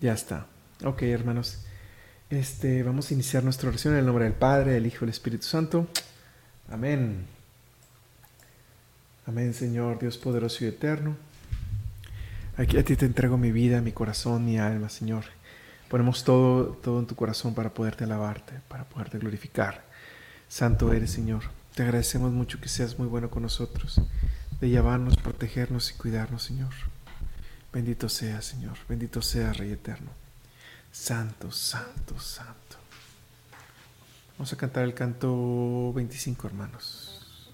Ya está. Ok, hermanos. Este, vamos a iniciar nuestra oración en el nombre del Padre, del Hijo y del Espíritu Santo. Amén. Amén, Señor, Dios poderoso y eterno. Aquí a ti te entrego mi vida, mi corazón, mi alma, Señor. Ponemos todo, todo en tu corazón para poderte alabarte, para poderte glorificar. Santo eres, Señor. Te agradecemos mucho que seas muy bueno con nosotros, de llevarnos, protegernos y cuidarnos, Señor. Bendito sea, Señor. Bendito sea, Rey eterno. Santo, santo, santo. Vamos a cantar el canto 25, hermanos.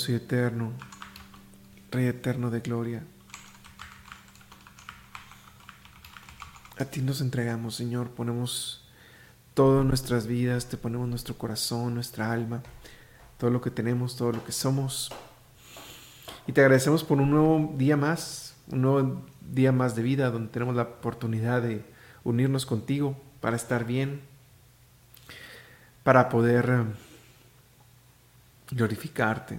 Poderoso y eterno, Rey eterno de gloria. A ti nos entregamos, Señor, ponemos todas nuestras vidas, te ponemos nuestro corazón, nuestra alma, todo lo que tenemos, todo lo que somos. Y te agradecemos por un nuevo día más, un nuevo día más de vida, donde tenemos la oportunidad de unirnos contigo para estar bien, para poder eh, glorificarte.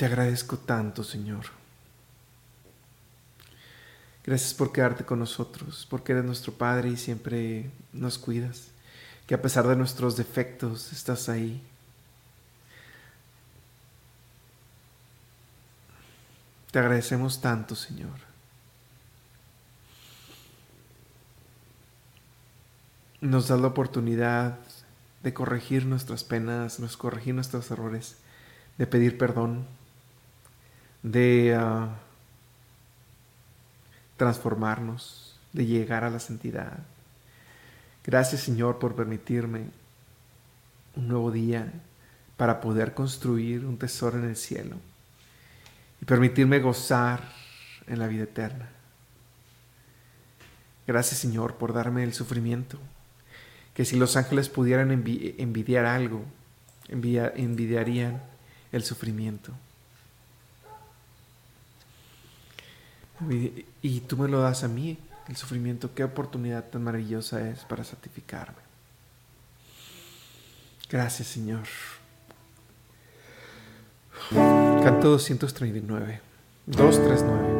Te agradezco tanto, Señor. Gracias por quedarte con nosotros, porque eres nuestro Padre y siempre nos cuidas, que a pesar de nuestros defectos estás ahí. Te agradecemos tanto, Señor. Nos das la oportunidad de corregir nuestras penas, de corregir nuestros errores, de pedir perdón, de uh, transformarnos, de llegar a la santidad. Gracias Señor por permitirme un nuevo día para poder construir un tesoro en el cielo y permitirme gozar en la vida eterna. Gracias Señor por darme el sufrimiento, que si los ángeles pudieran envidiar algo, envidiarían el sufrimiento. Y tú me lo das a mí, el sufrimiento. Qué oportunidad tan maravillosa es para santificarme. Gracias, Señor. Canto 239. 239.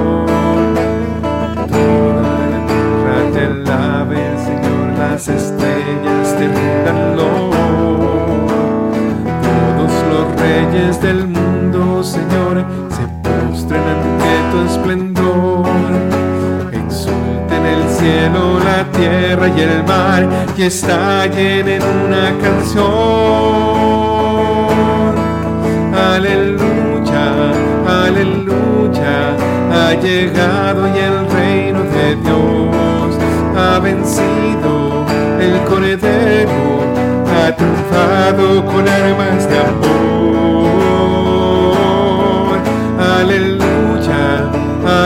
reyes del mundo, Señor, se postren ante tu esplendor. Exulten el cielo, la tierra y el mar, y estallen en una canción. Aleluya, aleluya, ha llegado y el reino de Dios ha vencido el Cordero ha triunfado con armas de amor.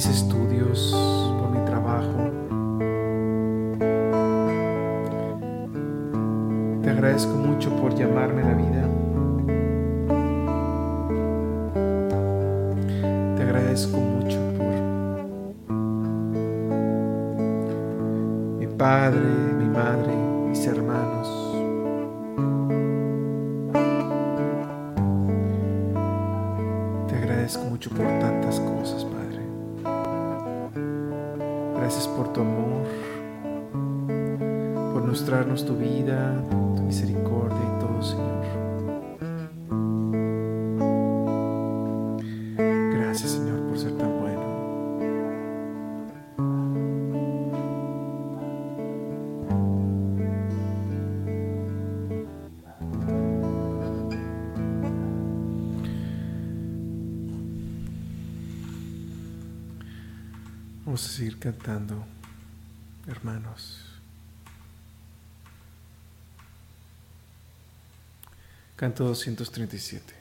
Mis estudios, por mi trabajo. Te agradezco mucho por llamarme la vida. Te agradezco mucho por mi padre, mi madre, mis hermanos. mucho por tantas cosas, Padre. Gracias por tu amor, por mostrarnos tu vida, tu misericordia y todo, Señor. Cantando, hermanos. Canto 237.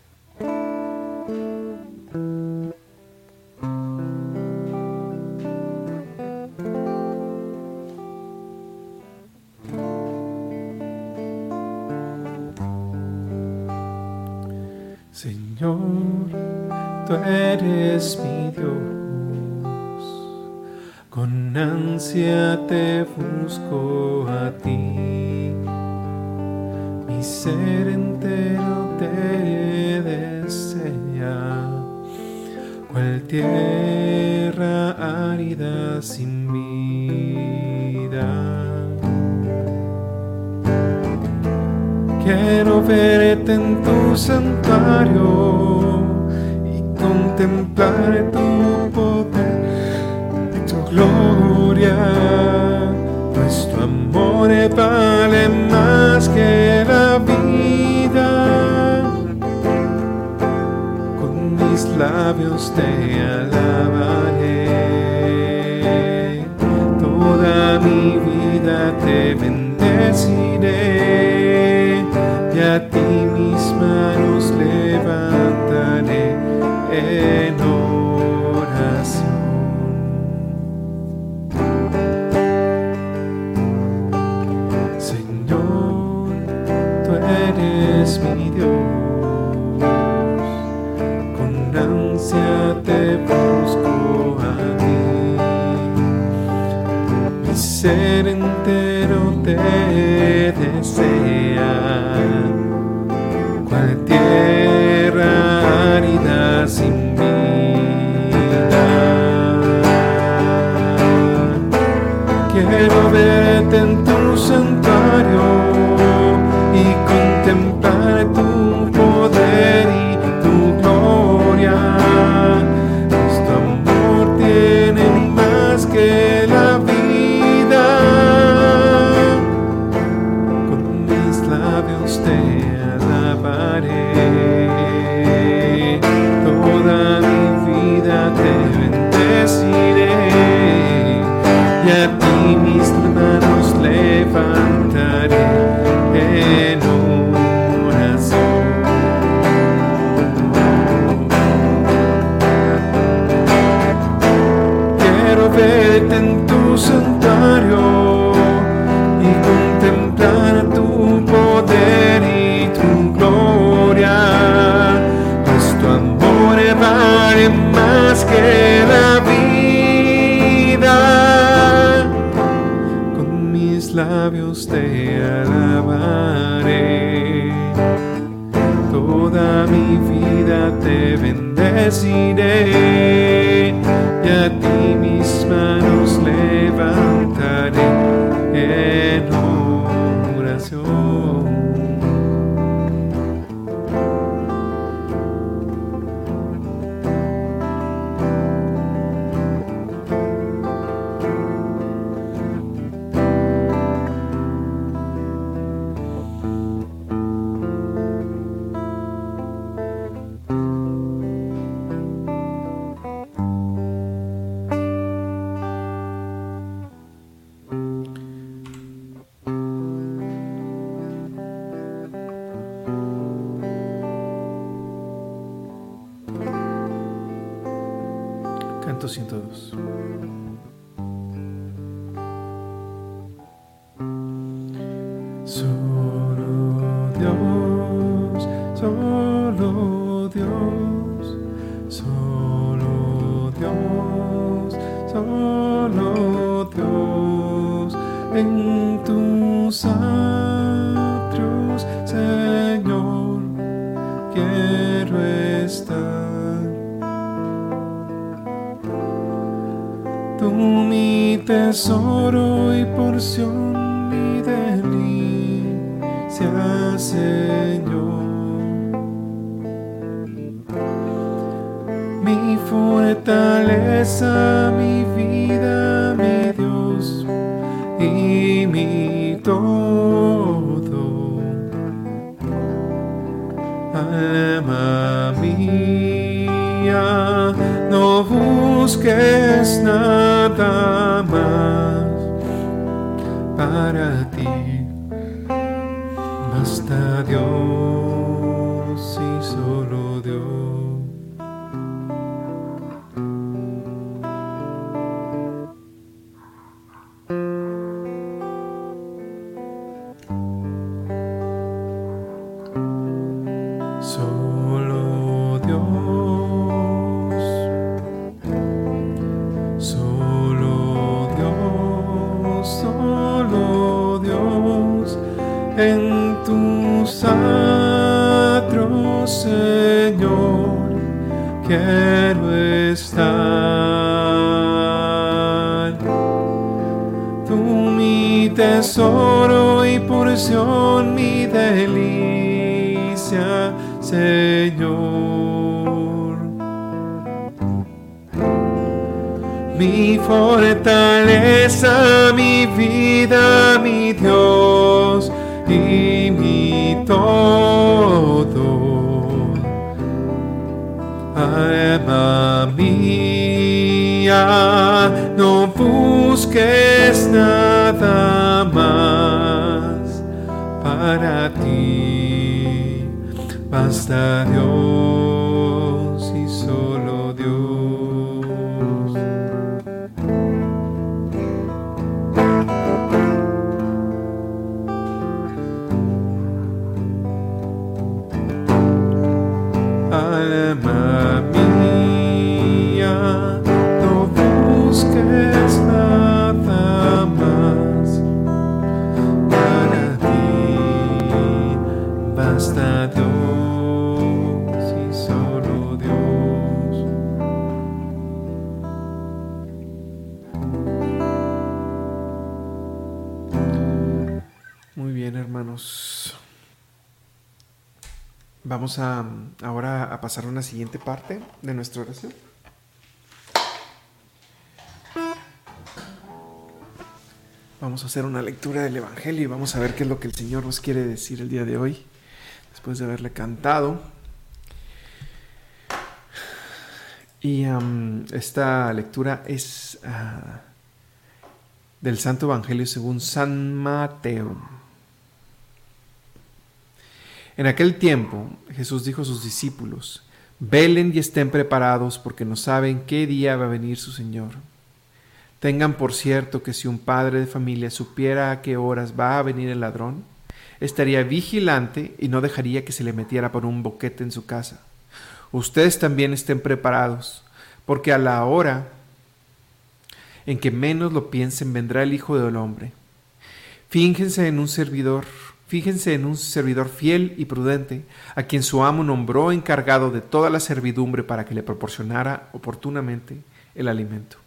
Señor, tú eres mi Dios, ansia te busco a ti, mi ser entero te desea, cual tierra árida sin vida. Quiero verte en tu santuario y contemplar tu tu amor vale más que la vida. Con mis labios te alabaré. Toda mi vida te bendeciré y a ti mis manos levantaré ser entero te desea cual tierra árida sin vida. Quiero verte en tu santuario y contemplar bendeciré y a ti mis manos levantaré en solo Dios, solo Dios, solo Dios, en tus atrios, Señor, quiero estar. Tú mi tesoro y porción, mi delicia, Señor. Fortaleza, mi vida, mi Dios y mi todo. Alma mía, no busques nada más para ti. Basta Dios y solo Dios. Mi fortaleza, mi vida, mi Dios y mi todo. Alma mía, no busques nada más para ti. Basta Dios Vamos a ahora a pasar a una siguiente parte de nuestra oración. Vamos a hacer una lectura del Evangelio y vamos a ver qué es lo que el Señor nos quiere decir el día de hoy, después de haberle cantado. Y esta lectura es uh, del Santo Evangelio según San Mateo. En aquel tiempo Jesús dijo a sus discípulos, velen y estén preparados porque no saben qué día va a venir su Señor. Tengan por cierto que si un padre de familia supiera a qué horas va a venir el ladrón, estaría vigilante y no dejaría que se le metiera por un boquete en su casa. Ustedes también estén preparados, porque a la hora en que menos lo piensen vendrá el Hijo del Hombre. Fíjense en un servidor Fíjense en un servidor fiel y prudente, a quien su amo nombró encargado de toda la servidumbre para que le proporcionara oportunamente el alimento.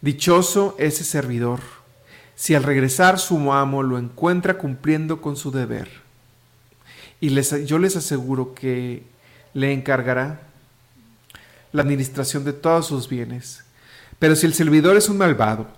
Dichoso ese servidor, si al regresar su amo lo encuentra cumpliendo con su deber. Y yo les aseguro que le encargará la administración de todos sus bienes. Pero si el servidor es un malvado,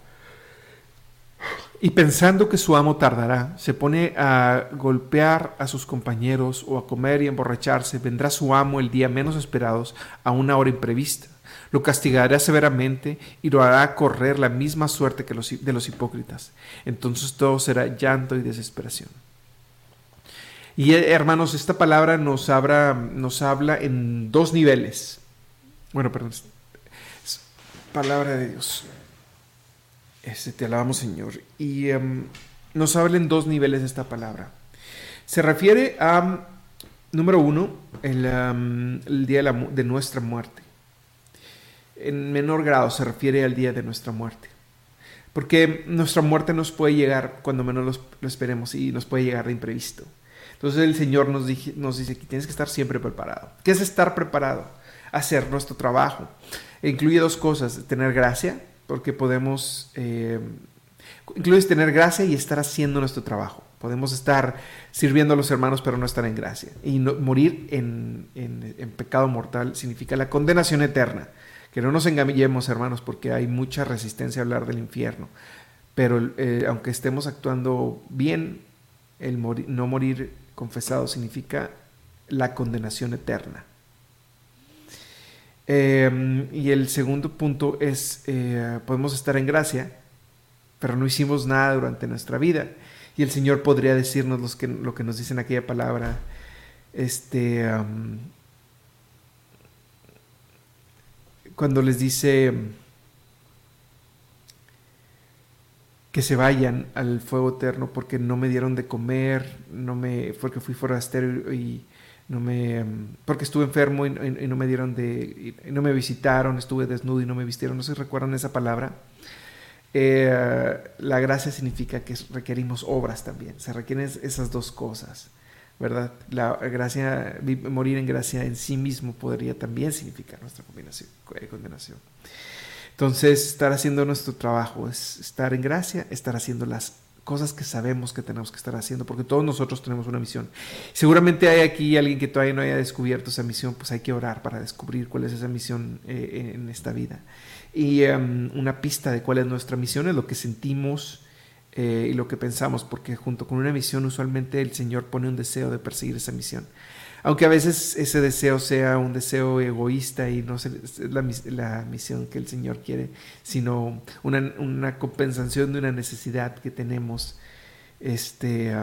y pensando que su amo tardará, se pone a golpear a sus compañeros o a comer y emborracharse, vendrá su amo el día menos esperados a una hora imprevista. Lo castigará severamente y lo hará correr la misma suerte que de los hipócritas. Entonces todo será llanto y desesperación. Y hermanos, esta palabra nos nos habla en dos niveles. Bueno, perdón. Palabra de Dios. Este, te alabamos, Señor. Y um, nos habla en dos niveles esta palabra. Se refiere a, número uno, el, el día de, de, nuestra muerte. En menor grado se refiere al día de nuestra muerte. Porque nuestra muerte nos puede llegar cuando menos lo, esperemos y nos puede llegar de imprevisto. Entonces el Señor nos dice que tienes que estar siempre preparado. ¿Qué es estar preparado? Hacer nuestro trabajo. E incluye dos cosas, tener gracia porque podemos eh, incluso tener gracia y estar haciendo nuestro trabajo. Podemos estar sirviendo a los hermanos, pero no estar en gracia. Y morir en, pecado mortal significa la condenación eterna. Que no nos engañemos, hermanos, porque hay mucha resistencia a hablar del infierno. Pero eh, aunque estemos actuando bien, el no morir confesado significa la condenación eterna. Em, y el segundo punto es, eh, podemos estar en gracia, pero no hicimos nada durante nuestra vida. Y el Señor podría decirnos lo que nos dice en aquella palabra, este, cuando les dice que se vayan al fuego eterno porque no me dieron de comer, no me, porque fui forastero y no me, porque estuve enfermo y, no me dieron de, no me visitaron, estuve desnudo y no me vistieron, no si recuerdan esa palabra. Eh, la gracia significa que requerimos obras también, se requieren esas dos cosas, ¿verdad? La gracia, morir en gracia en sí mismo podría también significar nuestra eh, condenación. Entonces, estar haciendo nuestro trabajo es estar en gracia, estar haciendo las cosas que sabemos que tenemos que estar haciendo, porque todos nosotros tenemos una misión. Seguramente hay aquí alguien que todavía no haya descubierto esa misión, pues hay que orar para descubrir cuál es esa misión eh, en esta vida. Y em, una pista de cuál es nuestra misión es lo que sentimos eh, y lo que pensamos, porque junto con una misión usualmente el Señor pone un deseo de perseguir esa misión. Aunque a veces ese deseo sea un deseo egoísta y no es la, misión que el Señor quiere, sino una, una compensación de una necesidad que tenemos. Este,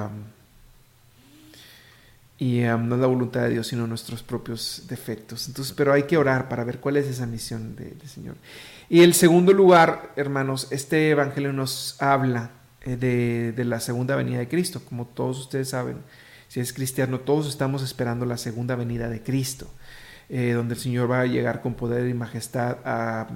y no es la voluntad de Dios, sino nuestros propios defectos. Entonces, pero hay que orar para ver cuál es esa misión del Señor. Y el segundo lugar, hermanos, este Evangelio nos habla eh, de, de la segunda venida de Cristo. Como todos ustedes saben, si es cristiano, todos estamos esperando la segunda venida de Cristo, eh, donde el Señor va a llegar con poder y majestad a,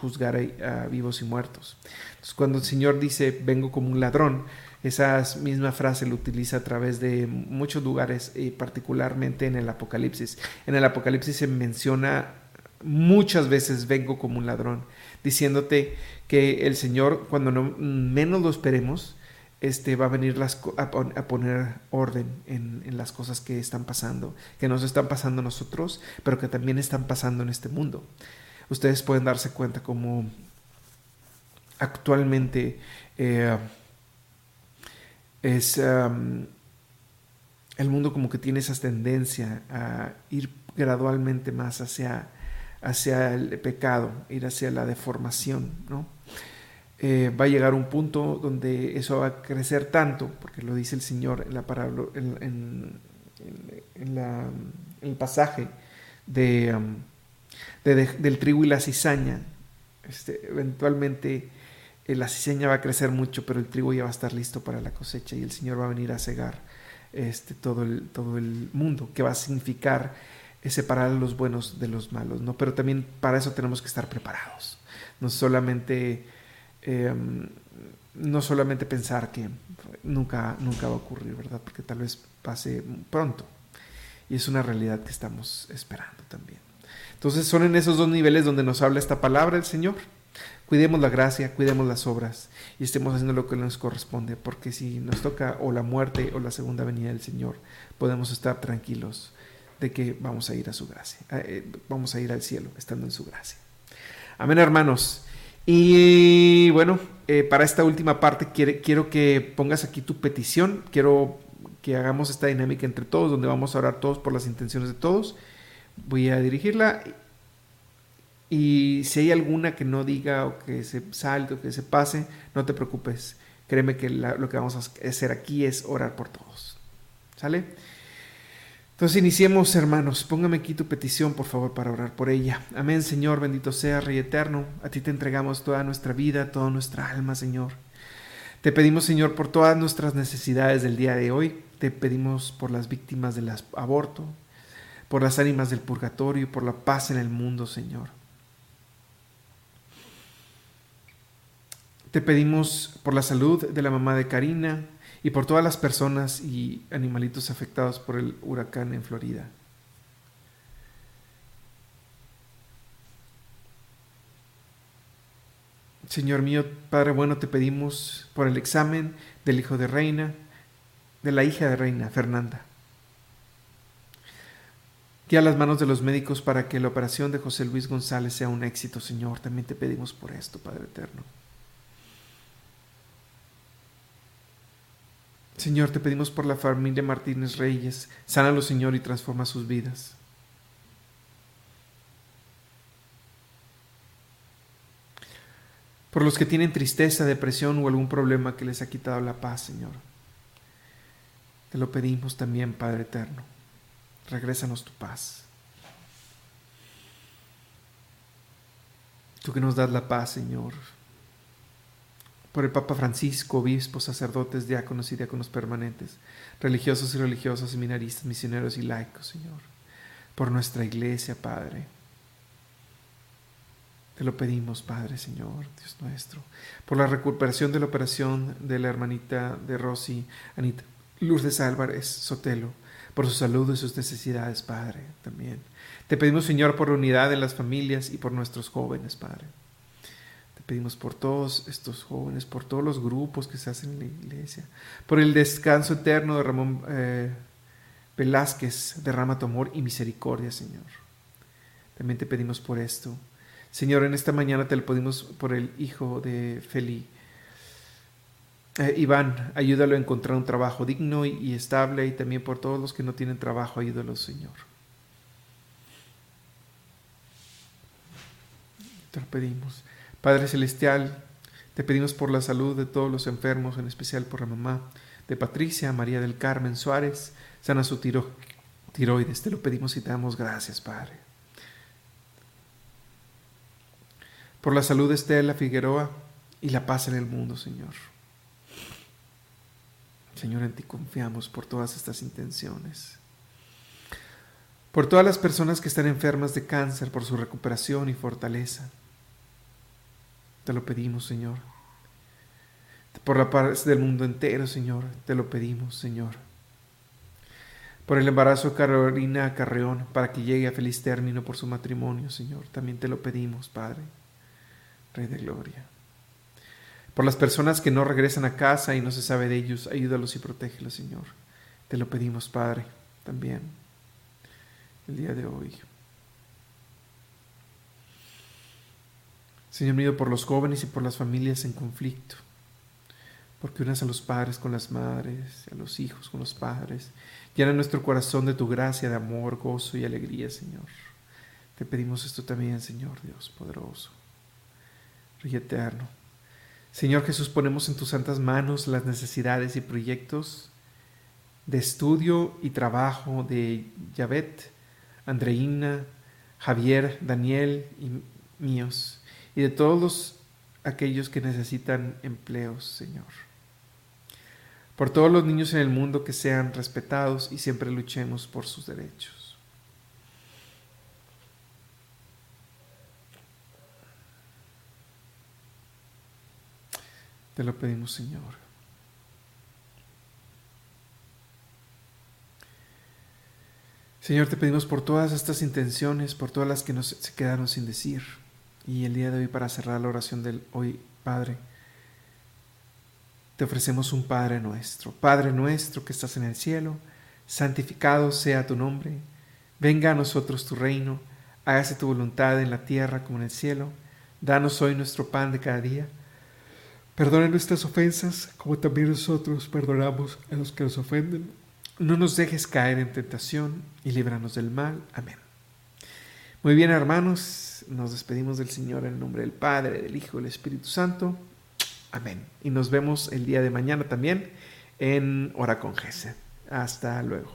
juzgar a, vivos y muertos. Entonces, cuando el Señor dice, vengo como un ladrón, esa misma frase lo utiliza a través de muchos lugares, y particularmente en el Apocalipsis. En el Apocalipsis se menciona muchas veces, vengo como un ladrón, diciéndote que el Señor, cuando no, menos lo esperemos, este, va a venir las, a, poner orden en, las cosas que están pasando, que nos están pasando a nosotros, pero que también están pasando en este mundo. Ustedes pueden darse cuenta como actualmente eh, es el mundo como que tiene esa tendencia a ir gradualmente más hacia, hacia el pecado, ir hacia la deformación, ¿no? Eh, va a llegar un punto donde eso va a crecer tanto, porque lo dice el Señor en la parábola, en, el pasaje de, um, del trigo y la cizaña. Este, eventualmente eh, la cizaña va a crecer mucho, pero el trigo ya va a estar listo para la cosecha y el Señor va a venir a cegar este, todo, el, todo el mundo, que va a significar separar a los buenos de los malos, ¿no? Pero también para eso tenemos que estar preparados. No solamente Em, no solamente pensar que nunca, nunca va a ocurrir, ¿verdad? Porque tal vez pase pronto. Y es una realidad que estamos esperando también. Entonces son en esos dos niveles donde nos habla esta palabra el Señor. Cuidemos la gracia, cuidemos las obras y estemos haciendo lo que nos corresponde, porque si nos toca o la muerte o la segunda venida del Señor, podemos estar tranquilos de que vamos a ir a su gracia, eh, vamos a ir al cielo estando en su gracia. Amén, hermanos. Y bueno, eh, para esta última parte quiero que pongas aquí tu petición, quiero que hagamos esta dinámica entre todos, donde vamos a orar todos por las intenciones de todos. Voy a dirigirla y si hay alguna que no diga o que se salte o que se pase, no te preocupes. Créeme que lo que vamos a hacer aquí es orar por todos. ¿Sale? Entonces iniciemos, hermanos. Póngame aquí tu petición, por favor, para orar por ella. Amén, Señor, bendito sea, Rey eterno. A ti te entregamos toda nuestra vida, toda nuestra alma, Señor. Te pedimos, Señor, por todas nuestras necesidades del día de hoy. Te pedimos por las víctimas del aborto, por las ánimas del purgatorio y por la paz en el mundo, Señor. Te pedimos por la salud de la mamá de Karina, y por todas las personas y animalitos afectados por el huracán en Florida. Señor mío, Padre bueno, te pedimos por el examen del hijo de Reina, de la hija de Reina, Fernanda. Guía las manos de los médicos para que la operación de José Luis González sea un éxito, Señor. También te pedimos por esto, Padre Eterno. Señor, te pedimos por la familia Martínez Reyes. Sánalo, Señor, y transforma sus vidas. Por los que tienen tristeza, depresión o algún problema que les ha quitado la paz, Señor. Te lo pedimos también, Padre Eterno. Regrésanos tu paz. Tú que nos das la paz, Señor por el Papa Francisco, obispos, sacerdotes, diáconos y diáconos permanentes, religiosos y religiosas, seminaristas, misioneros y laicos, Señor, por nuestra iglesia, Padre. Te lo pedimos, Padre, Señor, Dios nuestro, por la recuperación de la operación de la hermanita de Rosy, Anita Lourdes Álvarez Sotelo, por su salud y sus necesidades, Padre, también. Te pedimos, Señor, por unidad en las familias y por nuestros jóvenes, Padre pedimos por todos estos jóvenes, por todos los grupos que se hacen en la iglesia, por el descanso eterno de Ramón eh, Velázquez, derrama tu amor y misericordia, Señor. También te pedimos por esto. Señor, en esta mañana te lo pedimos por el hijo de Feli. Eh, Iván, ayúdalo a encontrar un trabajo digno y, estable y también por todos los que no tienen trabajo, ayúdalo, Señor. Te lo pedimos. Padre Celestial, te pedimos por la salud de todos los enfermos, en especial por la mamá de Patricia, María del Carmen Suárez, sana su tiro, tiroides. Te lo pedimos y te damos gracias, Padre. Por la salud de Estela Figueroa y la paz en el mundo, Señor. Señor, en ti confiamos por todas estas intenciones. Por todas las personas que están enfermas de cáncer, por su recuperación y fortaleza. Te lo pedimos, Señor. Por la paz del mundo entero, Señor, te lo pedimos, Señor. Por el embarazo Carolina Carreón, para que llegue a feliz término por su matrimonio, Señor. También te lo pedimos, Padre, Rey de Gloria. Por las personas que no regresan a casa y no se sabe de ellos, ayúdalos y protégelos, Señor. Te lo pedimos, Padre, también, el día de hoy. Señor mío, por los jóvenes y por las familias en conflicto, porque unas a los padres con las madres, a los hijos con los padres. Llena nuestro corazón de tu gracia, de amor, gozo y alegría, Señor. Te pedimos esto también, Señor Dios poderoso, Rey eterno. Señor Jesús, ponemos en tus santas manos las necesidades y proyectos de estudio y trabajo de Yavet, Andreina, Javier, Daniel y míos y de todos aquellos que necesitan empleos, Señor. Por todos los niños en el mundo que sean respetados y siempre luchemos por sus derechos. Te lo pedimos, Señor. Señor, te pedimos por todas estas intenciones, por todas las que nos se quedaron sin decir. Y el día de hoy, para cerrar la oración del hoy, Padre, te ofrecemos un Padre nuestro. Padre nuestro que estás en el cielo, santificado sea tu nombre. Venga a nosotros tu reino. Hágase tu voluntad en la tierra como en el cielo. Danos hoy nuestro pan de cada día. Perdona nuestras ofensas, como también nosotros perdonamos a los que nos ofenden. No nos dejes caer en tentación y líbranos del mal. Amén. Muy bien, hermanos nos despedimos del Señor en el nombre del Padre, del Hijo, del Espíritu Santo. Amén. Y nos vemos el día de mañana también en Hora con Hasta luego.